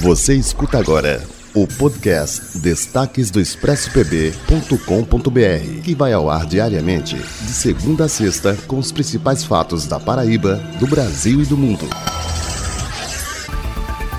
Você escuta agora o podcast Destaques do ExpressoPB.com.br, que vai ao ar diariamente, de segunda a sexta, com os principais fatos da Paraíba, do Brasil e do mundo.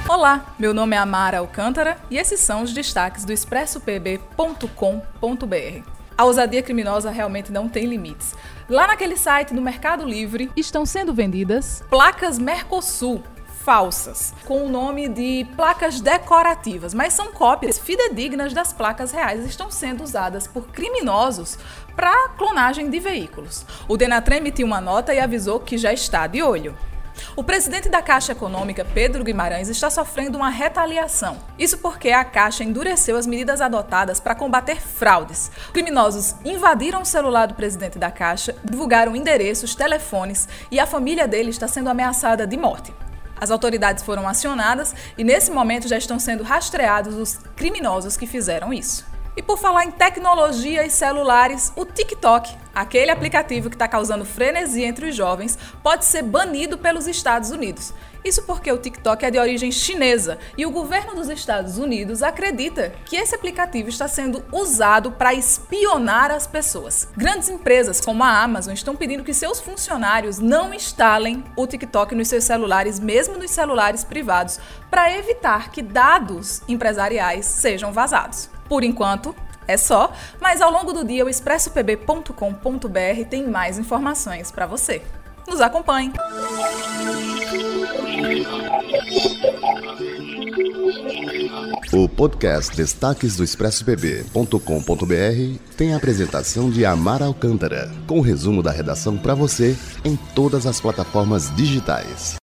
Olá, meu nome é Amara Alcântara e esses são os destaques do ExpressoPB.com.br. A ousadia criminosa realmente não tem limites. Lá naquele site do Mercado Livre estão sendo vendidas placas Mercosul falsas, com o nome de placas decorativas, mas são cópias fidedignas das placas reais, estão sendo usadas por criminosos para clonagem de veículos. O Denatran emitiu uma nota e avisou que já está de olho. O presidente da Caixa Econômica, Pedro Guimarães, está sofrendo uma retaliação. Isso porque a Caixa endureceu as medidas adotadas para combater fraudes. Criminosos invadiram o celular do presidente da Caixa, divulgaram endereços, telefones e a família dele está sendo ameaçada de morte. As autoridades foram acionadas e, nesse momento, já estão sendo rastreados os criminosos que fizeram isso. E por falar em tecnologia e celulares, o TikTok, aquele aplicativo que está causando frenesi entre os jovens, pode ser banido pelos Estados Unidos. Isso porque o TikTok é de origem chinesa e o governo dos Estados Unidos acredita que esse aplicativo está sendo usado para espionar as pessoas. Grandes empresas como a Amazon estão pedindo que seus funcionários não instalem o TikTok nos seus celulares, mesmo nos celulares privados, para evitar que dados empresariais sejam vazados. Por enquanto, é só, mas ao longo do dia o expressopb.com.br tem mais informações para você. Nos acompanhe! O podcast Destaques do ExpressoPB.com.br tem a apresentação de Amar Alcântara, com o resumo da redação para você em todas as plataformas digitais.